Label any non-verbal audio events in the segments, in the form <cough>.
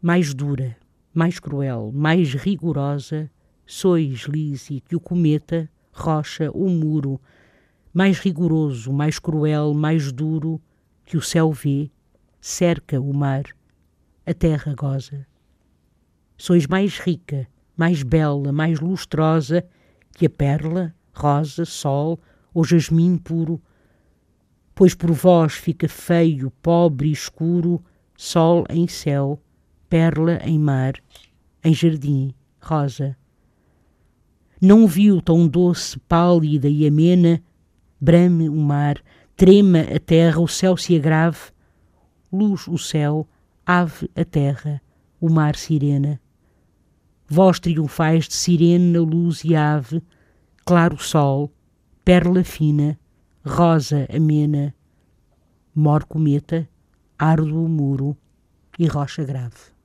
Mais dura, mais cruel, mais rigorosa, sois, Lise, que o cometa, rocha ou muro, mais rigoroso, mais cruel, mais duro, que o céu vê, cerca o mar, a terra goza. Sois mais rica, mais bela, mais lustrosa que a perla, rosa, sol ou jasmim puro, pois por vós fica feio, pobre e escuro, sol em céu, perla em mar, em jardim, rosa. Não viu tão doce, pálida e amena, brame o mar, trema a terra, o céu se agrave, luz o céu, ave a terra, o mar sirena. Vós triunfais de sirena, luz e ave, claro sol, perla fina, rosa amena, mor cometa, árduo muro e rocha grave.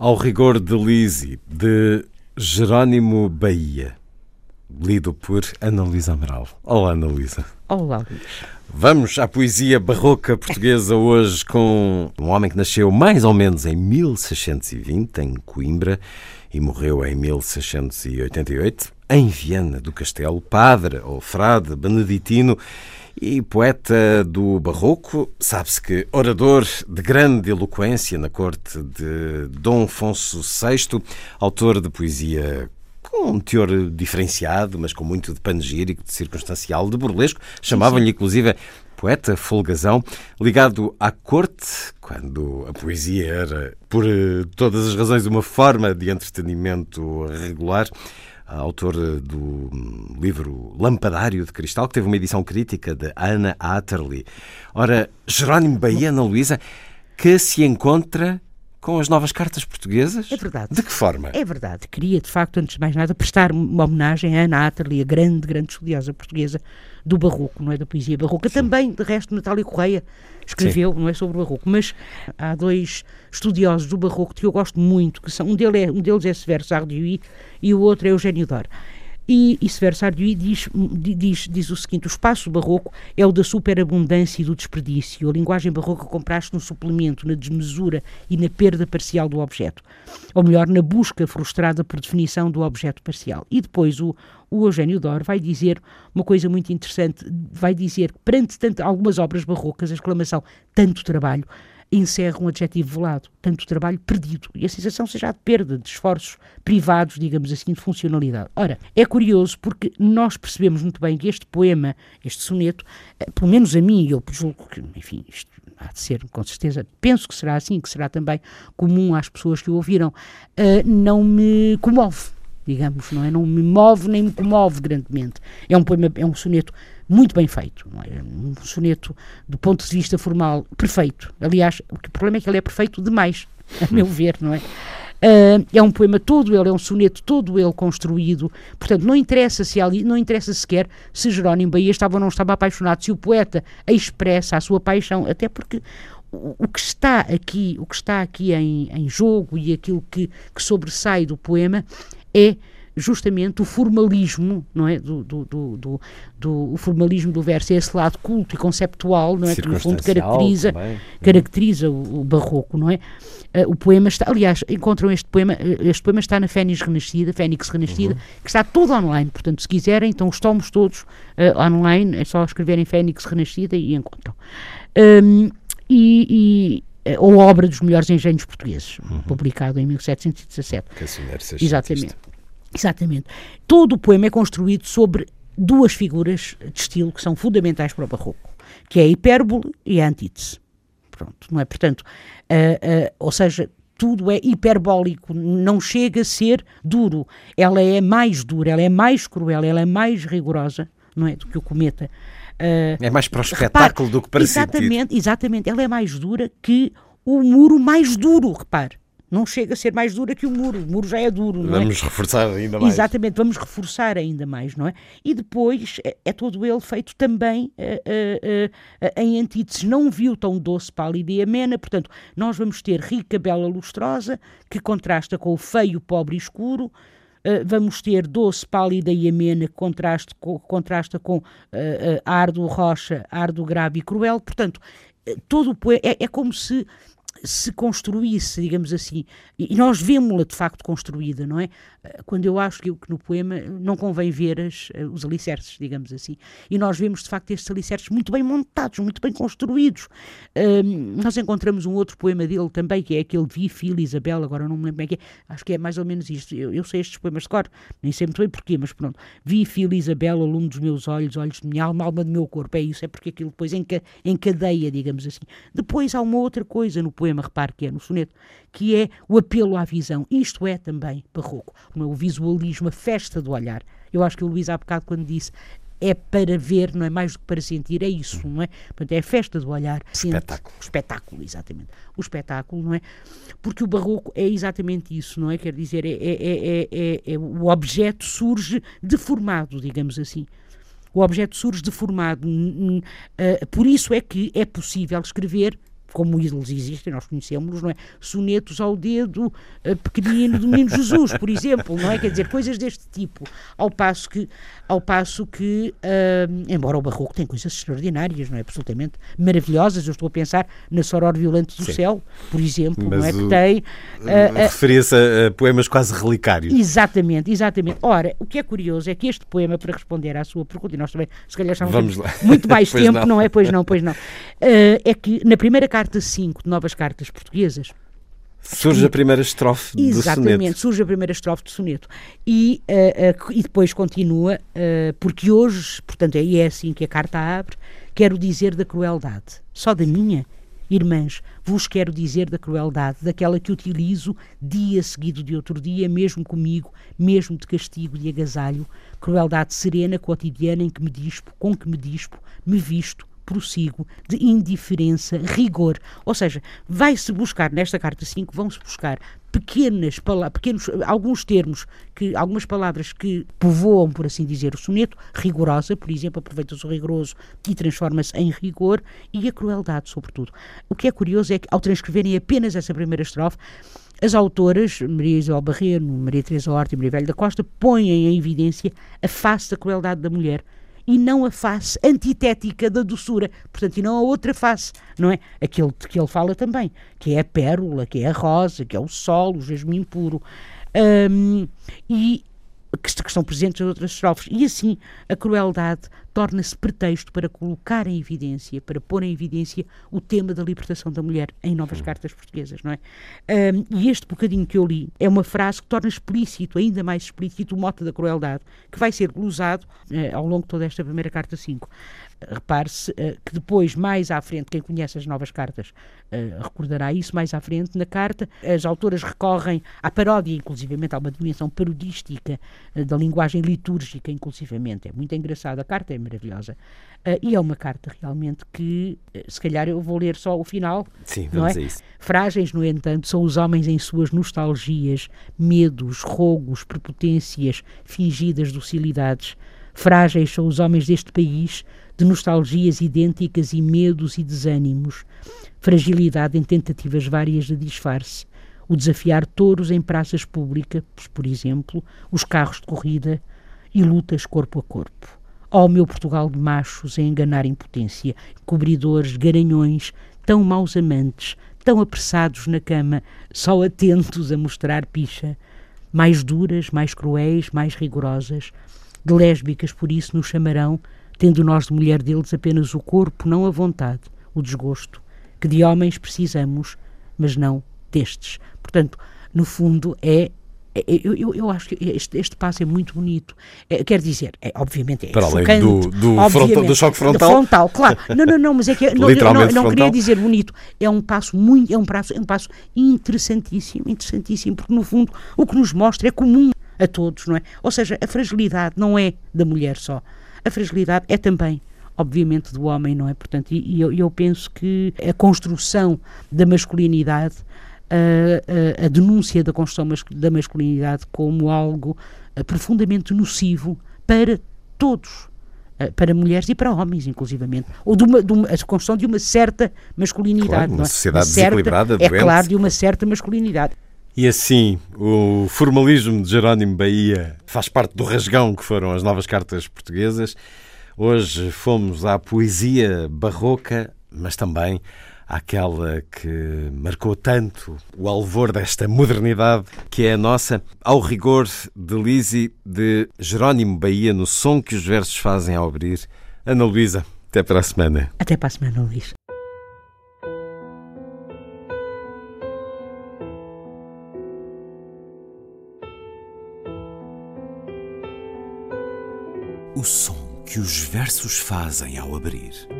Ao rigor de Lise, de Jerónimo Bahia, lido por Ana Luísa Amaral. Olá, Ana Luísa. Olá, Luís. Vamos à poesia barroca portuguesa hoje com um homem que nasceu mais ou menos em 1620, em Coimbra, e morreu em 1688, em Viana do Castelo, padre ou frade beneditino e poeta do Barroco, sabe-se que orador de grande eloquência na corte de Dom Afonso VI, autor de poesia com um teor diferenciado, mas com muito de panegírico, de circunstancial, de burlesco. Chamavam-lhe, inclusive, poeta folgazão, ligado à corte, quando a poesia era, por todas as razões, uma forma de entretenimento regular autor do livro Lampadário de Cristal, que teve uma edição crítica de Ana Atterley. Ora, Jerónimo Bahia, Ana Luísa, que se encontra com as novas cartas portuguesas? É verdade. De que forma? É verdade. Queria, de facto, antes de mais nada, prestar uma homenagem a Ana Atterley, a grande, grande estudiosa portuguesa do barroco, não é? Da poesia barroca. Sim. Também, de resto, Natália Correia escreveu, Sim. não é? Sobre o barroco. Mas há dois estudiosos do barroco que eu gosto muito, que são, um, deles é, um deles é Severo Sardiui e o outro é Eugênio Dor. E, e Severo Sardiui diz, diz, diz o seguinte: o espaço barroco é o da superabundância e do desperdício. A linguagem barroca compraste no suplemento, na desmesura e na perda parcial do objeto. Ou melhor, na busca frustrada por definição do objeto parcial. E depois o, o Eugênio Dor vai dizer uma coisa muito interessante: vai dizer que perante tanto, algumas obras barrocas, a exclamação tanto trabalho encerra um adjetivo velado, tanto trabalho perdido, e a sensação seja de perda, de esforços privados, digamos assim, de funcionalidade. Ora, é curioso porque nós percebemos muito bem que este poema, este soneto, eh, pelo menos a mim, eu julgo que, enfim, isto há de ser, com certeza, penso que será assim, que será também comum às pessoas que o ouviram, uh, não me comove digamos, não é? Não me move nem me comove grandemente. É um poema, é um soneto muito bem feito, não é? Um soneto, do ponto de vista formal, perfeito. Aliás, o problema é que ele é perfeito demais, a meu ver, não é? Uh, é um poema todo ele, é um soneto todo ele construído. Portanto, não interessa se ali, não interessa sequer se Jerónimo Bahia estava ou não estava apaixonado, se o poeta expressa a sua paixão, até porque o, o que está aqui, o que está aqui em, em jogo e aquilo que, que sobressai do poema é justamente o formalismo, não é? Do, do, do, do, do o formalismo do verso, é esse lado culto e conceptual, não é? Que no fundo caracteriza, também. caracteriza o, o, barroco, não é? Uh, o poema está, aliás, encontram este poema, eh, este poema está na Fênix Renascida, Fênix Renascida, uhum. que está todo online, portanto, se quiserem, então os tomos todos uh, online, é só escreverem Fênix Renascida e encontram. Um, e, e ou obra dos melhores engenhos portugueses, uhum. publicado em 1717. Que assim deve ser Exatamente. Exatamente. Todo o poema é construído sobre duas figuras de estilo que são fundamentais para o barroco, que é a hipérbole e a antítese. Pronto, não é? Portanto, uh, uh, ou seja, tudo é hiperbólico, não chega a ser duro. Ela é mais dura, ela é mais cruel, ela é mais rigorosa, não é, do que o cometa. Uh, é mais para o espetáculo repare, do que para exatamente, sentir. Exatamente, ela é mais dura que o muro mais duro, repare não chega a ser mais dura que o muro. O muro já é duro, não é? Vamos reforçar ainda mais. Exatamente, vamos reforçar ainda mais, não é? E depois é, é todo ele feito também uh, uh, uh, em antíteses. Não viu tão doce, pálida e amena, portanto, nós vamos ter rica, bela, lustrosa, que contrasta com o feio, pobre e escuro. Uh, vamos ter doce, pálida e amena, que contrasta com, contrasta com árduo, rocha, árduo, grave e cruel. Portanto, todo o poema é, é como se se construísse, digamos assim, e nós vemos-la de facto construída, não é? Quando eu acho que, no poema não convém ver as, os alicerces, digamos assim, e nós vemos de facto estes alicerces muito bem montados, muito bem construídos. Um, nós encontramos um outro poema dele também, que é aquele Vi, Filho, Isabel, agora não me lembro bem que é, acho que é mais ou menos isto. Eu, eu sei estes poemas de cor, nem sei muito bem porquê, mas pronto. Vi, Filho, Isabel, aluno dos meus olhos, olhos de minha alma, alma do meu corpo, é isso, é porque aquilo depois encadeia, digamos assim. Depois há uma outra coisa no poema, repare que é no soneto, que é o apelo à visão. Isto é também barroco, o visualismo, a festa do olhar. Eu acho que o Luís há bocado quando disse é para ver, não é mais do que para sentir, é isso, não é? Portanto, é a festa do olhar. Espetáculo. Espetáculo, exatamente. O espetáculo, não é? Porque o barroco é exatamente isso, não é? Quer dizer, é, é, é, é o objeto surge deformado, digamos assim. O objeto surge deformado. Por isso é que é possível escrever como eles existem, nós conhecemos, não é? Sonetos ao dedo uh, pequenino do Menino Jesus, por exemplo, não é? Quer dizer, coisas deste tipo. Ao passo que, ao passo que uh, embora o Barroco tem coisas extraordinárias, não é? Absolutamente maravilhosas. Eu estou a pensar na Soror Violante do Sim. Céu, por exemplo, Mas não é? O... Que tem. Uh, Referia-se a, a, poemas quase relicários. Exatamente, exatamente. Ora, o que é curioso é que este poema, para responder à sua pergunta, e nós também, se calhar, estamos muito mais <laughs> tempo, não. não. é? Pois não, pois não. é que na primeira carta 5 de Novas Cartas Portuguesas. Surge a primeira estrofe do soneto. Exatamente, surge a primeira estrofe do soneto. E, uh, uh, e depois continua, uh, porque hoje, portanto, é, é assim que a carta abre, quero dizer da crueldade. Só da minha? Irmãs, vos quero dizer da crueldade, daquela que utilizo dia seguido de outro dia, mesmo comigo, mesmo de castigo, de agasalho, crueldade serena, cotidiana, em que me dispo, com que me dispo, me visto, prossigo de indiferença, rigor. Ou seja, vai-se buscar, nesta carta 5, vão-se buscar pequenas pequenos, alguns termos, que, algumas palavras que povoam, por assim dizer, o soneto, rigorosa, por exemplo, aproveita-se o rigoroso e transforma-se em rigor, e a crueldade, sobretudo. O que é curioso é que, ao transcreverem apenas essa primeira estrofe, as autoras, Maria Isabel Barreiro, Maria Teresa Horta e Maria Velho da Costa, põem em evidência a face da crueldade da mulher, e não a face antitética da doçura, portanto, e não a outra face, não é? Aquele de que ele fala também, que é a pérola, que é a rosa, que é o sol, o jasmim puro. Um, e que, estão presentes em outras estrofes. E assim, a crueldade torna-se pretexto para colocar em evidência, para pôr em evidência o tema da libertação da mulher em novas cartas portuguesas, não é? Um, e este bocadinho que eu li é uma frase que torna explícito, ainda mais explícito, o mote da crueldade, que vai ser glosado uh, ao longo de toda esta primeira carta 5. Repare-se uh, que depois, mais à frente, quem conhece as novas cartas uh, recordará isso, mais à frente, na carta, as autoras recorrem à paródia, inclusivamente, há uma dimensão parodística da linguagem litúrgica, inclusivamente. É muito engraçada, a carta é maravilhosa. e é uma carta realmente que, se calhar, eu vou ler só o final. Sim, vamos é? a isso. Frágeis, no entanto, são os homens em suas nostalgias, medos, rogos, prepotências, fingidas docilidades. Frágeis são os homens deste país de nostalgias idênticas e medos e desânimos, fragilidade em tentativas várias de disfarce, o desafiar touros em praças públicas, por exemplo, os carros de corrida e lutas corpo a corpo. Ó oh, meu Portugal de machos a enganar impotência, cobridores, garanhões, tão maus amantes, tão apressados na cama, só atentos a mostrar picha, mais duras, mais cruéis, mais rigorosas, de lésbicas por isso nos chamarão tendo nós de mulher deles apenas o corpo, não a vontade, o desgosto, que de homens precisamos, mas não destes. Portanto, no fundo, É, Eu, eu, eu acho que este, este passo é muito bonito. É, quer dizer, é, obviamente é Para além chocante, do- do obviamente, frontal- do choque do frontal. frontal, claro. <laughs> Não, não, não, mas é que não, eu não, Literalmente não queria dizer bonito. É um passo muito, é um passo, é um passo interessantíssimo, interessantíssimo, porque no fundo o que nos mostra é comum a todos, não é? Ou seja, a fragilidade não é da mulher só. A fragilidade é também obviamente do homem, não é? Portanto, e, e eu, eu penso que a construção da masculinidade a, a- a denúncia da construção mas- da masculinidade como algo eh, profundamente nocivo para todos, eh, para mulheres e para homens, inclusivamente. Ou de uma, de uma- a construção de uma certa masculinidade. Claro, uma não é? sociedade certa- desequilibrada, É doente. claro, de uma certa masculinidade. E assim, o formalismo de Jerónimo Bahia faz parte do rasgão que foram as novas cartas portuguesas. Hoje fomos à poesia barroca, mas também àquela que marcou tanto o alvor desta modernidade que é a nossa, ao rigor de Lisi de Jerónimo Bahia, no som que os versos fazem ao abrir. Ana Luísa, até para a semana. Até para a semana, Luís. O som que os versos fazem ao abrir.